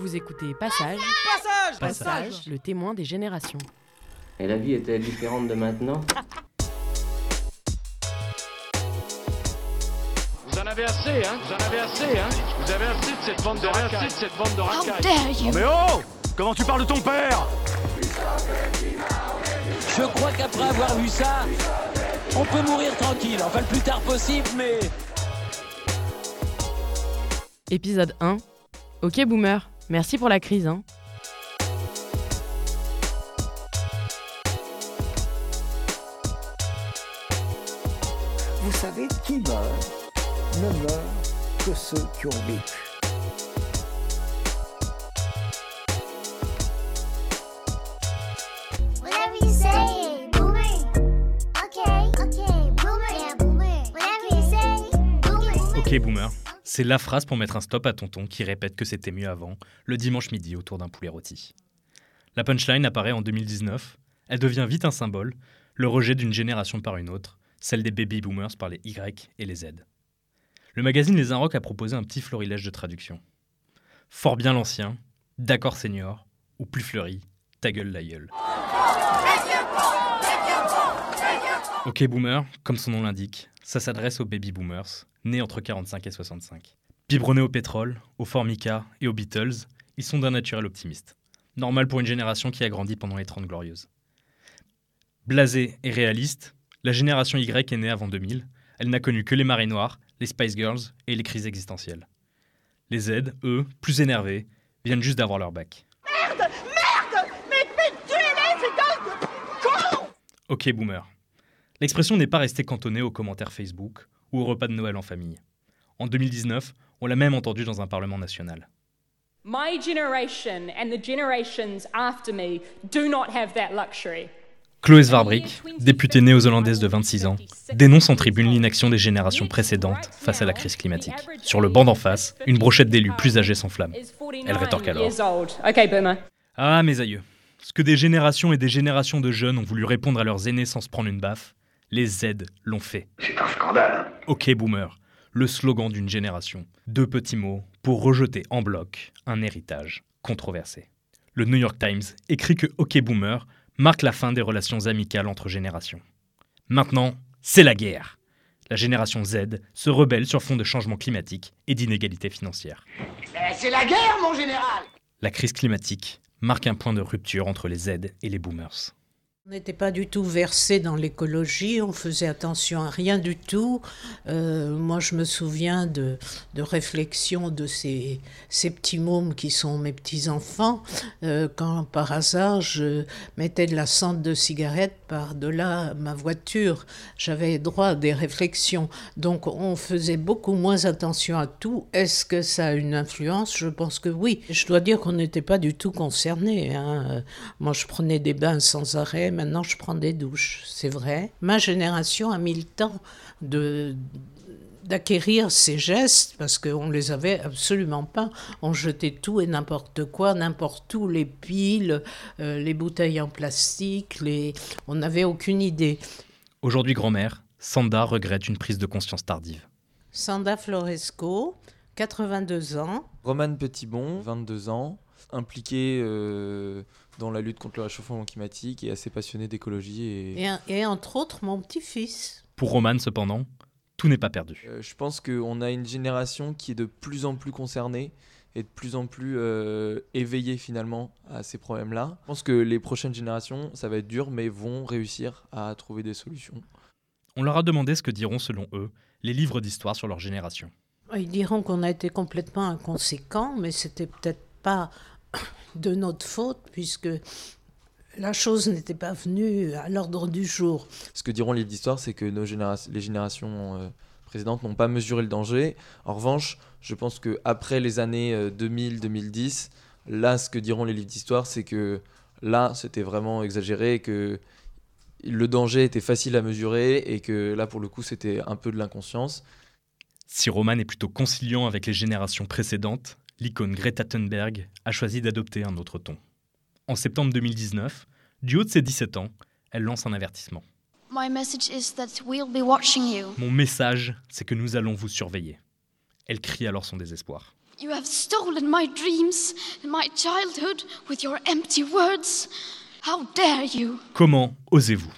Vous écoutez Passage, Passage Passage, le témoin des générations. Et la vie était différente de maintenant? Vous en avez assez, hein? Vous en avez assez, hein? Vous avez assez de cette bande de racailles. de cette bande de racailles. Mais oh Comment tu parles de ton père? Je crois qu'après avoir vu ça, on peut mourir tranquille. Enfin, le plus tard possible, mais. Épisode 1. Ok boomer, merci pour la crise. Hein. Vous savez, qui meurt ne meurt que ceux qui ont vécu. Ok boomer, c'est la phrase pour mettre un stop à tonton qui répète que c'était mieux avant, le dimanche midi autour d'un poulet rôti. La punchline apparaît en 2019, elle devient vite un symbole, le rejet d'une génération par une autre, celle des baby boomers par les Y et les Z. Le magazine Les Inrocks a proposé un petit florilège de traductions. Fort bien l'ancien, d'accord senior, ou plus fleuri, ta gueule la gueule. Ok boomer, comme son nom l'indique, ça s'adresse aux baby boomers, nés entre 45 et 65. Biberonnés au pétrole, au Formica et aux Beatles, ils sont d'un naturel optimiste. Normal pour une génération qui a grandi pendant les 30 glorieuses. Blasé et réaliste, la génération Y est née avant 2000. Elle n'a connu que les marées noires, les Spice Girls et les crises existentielles. Les Z, eux, plus énervés, viennent juste d'avoir leur bac. Merde Merde Mais, mais tuez-les, Ok, boomer. L'expression n'est pas restée cantonnée aux commentaires Facebook ou au repas de Noël en famille. En 2019, on l'a même entendue dans un Parlement national. My generation and the generations after me do not have that luxury. Chloé Svarbrick, députée néo-zélandaise de 26 ans, dénonce en tribune l'inaction des générations précédentes face à la crise climatique. Sur le banc d'en face, une brochette d'élus plus âgés s'enflamme. Elle rétorque alors. Ah, mes aïeux, ce que des générations et des générations de jeunes ont voulu répondre à leurs aînés sans se prendre une baffe, les Z l'ont fait. C'est un scandale. Ok, boomer, le slogan d'une génération. Deux petits mots pour rejeter en bloc un héritage controversé. Le New York Times écrit que Ok Boomer marque la fin des relations amicales entre générations. Maintenant, c'est la guerre. La génération Z se rebelle sur fond de changement climatique et d'inégalité financière. Eh, c'est la guerre, mon général La crise climatique marque un point de rupture entre les Z et les boomers. On n'était pas du tout versé dans l'écologie, on faisait attention à rien du tout. Euh, moi, je me souviens de, de réflexions de ces, ces petits mômes qui sont mes petits-enfants, euh, quand par hasard je mettais de la cendre de cigarette par-delà ma voiture. J'avais droit à des réflexions. Donc, on faisait beaucoup moins attention à tout. Est-ce que ça a une influence? Je pense que oui. Je dois dire qu'on n'était pas du tout concernés. hein. Moi, je prenais des bains sans arrêt. Maintenant, je prends des douches, c'est vrai. Ma génération a mis le temps de d'acquérir ces gestes parce qu'on ne les avait absolument pas. On jetait tout et n'importe quoi, n'importe où, les piles, euh, les bouteilles en plastique, les... on n'avait aucune idée. Aujourd'hui grand-mère, Sanda regrette une prise de conscience tardive. Sanda Floresco, 82 ans, Romane Petitbon, 22 ans, impliqué euh, dans la lutte contre le réchauffement climatique et assez passionné d'écologie. Et, et, un- et entre autres mon petit-fils. Pour Roman, cependant, tout n'est pas perdu. Euh, je pense qu'on a une génération qui est de plus en plus concernée et de plus en plus euh, éveillée finalement à ces problèmes-là. Je pense que les prochaines générations, ça va être dur, mais vont réussir à trouver des solutions. On leur a demandé ce que diront, selon eux, les livres d'histoire sur leur génération. Ils diront qu'on a été complètement inconséquents, mais c'était peut-être pas de notre faute puisque la chose n'était pas venue à l'ordre du jour. Ce que diront les livres d'histoire, c'est que nos généra- les générations euh, précédentes n'ont pas mesuré le danger. En revanche, je pense qu'après les années euh, 2000-2010, là, ce que diront les livres d'histoire, c'est que là, c'était vraiment exagéré, et que le danger était facile à mesurer et que là, pour le coup, c'était un peu de l'inconscience. Si Roman est plutôt conciliant avec les générations précédentes, l'icône Greta Thunberg a choisi d'adopter un autre ton. En septembre 2019, du haut de ses 17 ans, elle lance un avertissement. My message is that we'll be watching you. Mon message, c'est que nous allons vous surveiller. Elle crie alors son désespoir. You have stolen my dreams and my childhood with your empty words. How dare you? Comment osez-vous?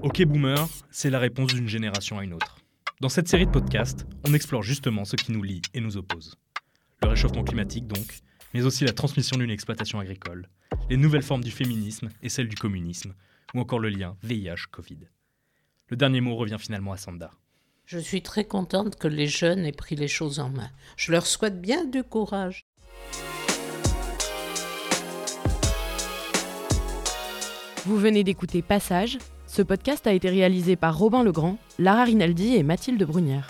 Ok Boomer, c'est la réponse d'une génération à une autre. Dans cette série de podcasts, on explore justement ce qui nous lie et nous oppose. Le réchauffement climatique donc, mais aussi la transmission d'une exploitation agricole, les nouvelles formes du féminisme et celles du communisme, ou encore le lien VIH-Covid. Le dernier mot revient finalement à Sanda. Je suis très contente que les jeunes aient pris les choses en main. Je leur souhaite bien du courage. Vous venez d'écouter Passage. Ce podcast a été réalisé par Robin Legrand, Lara Rinaldi et Mathilde Brunière.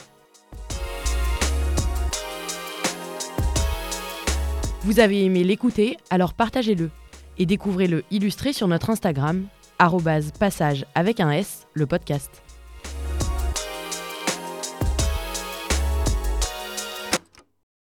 Vous avez aimé l'écouter, alors partagez-le et découvrez-le illustré sur notre Instagram, passage avec un S, le podcast.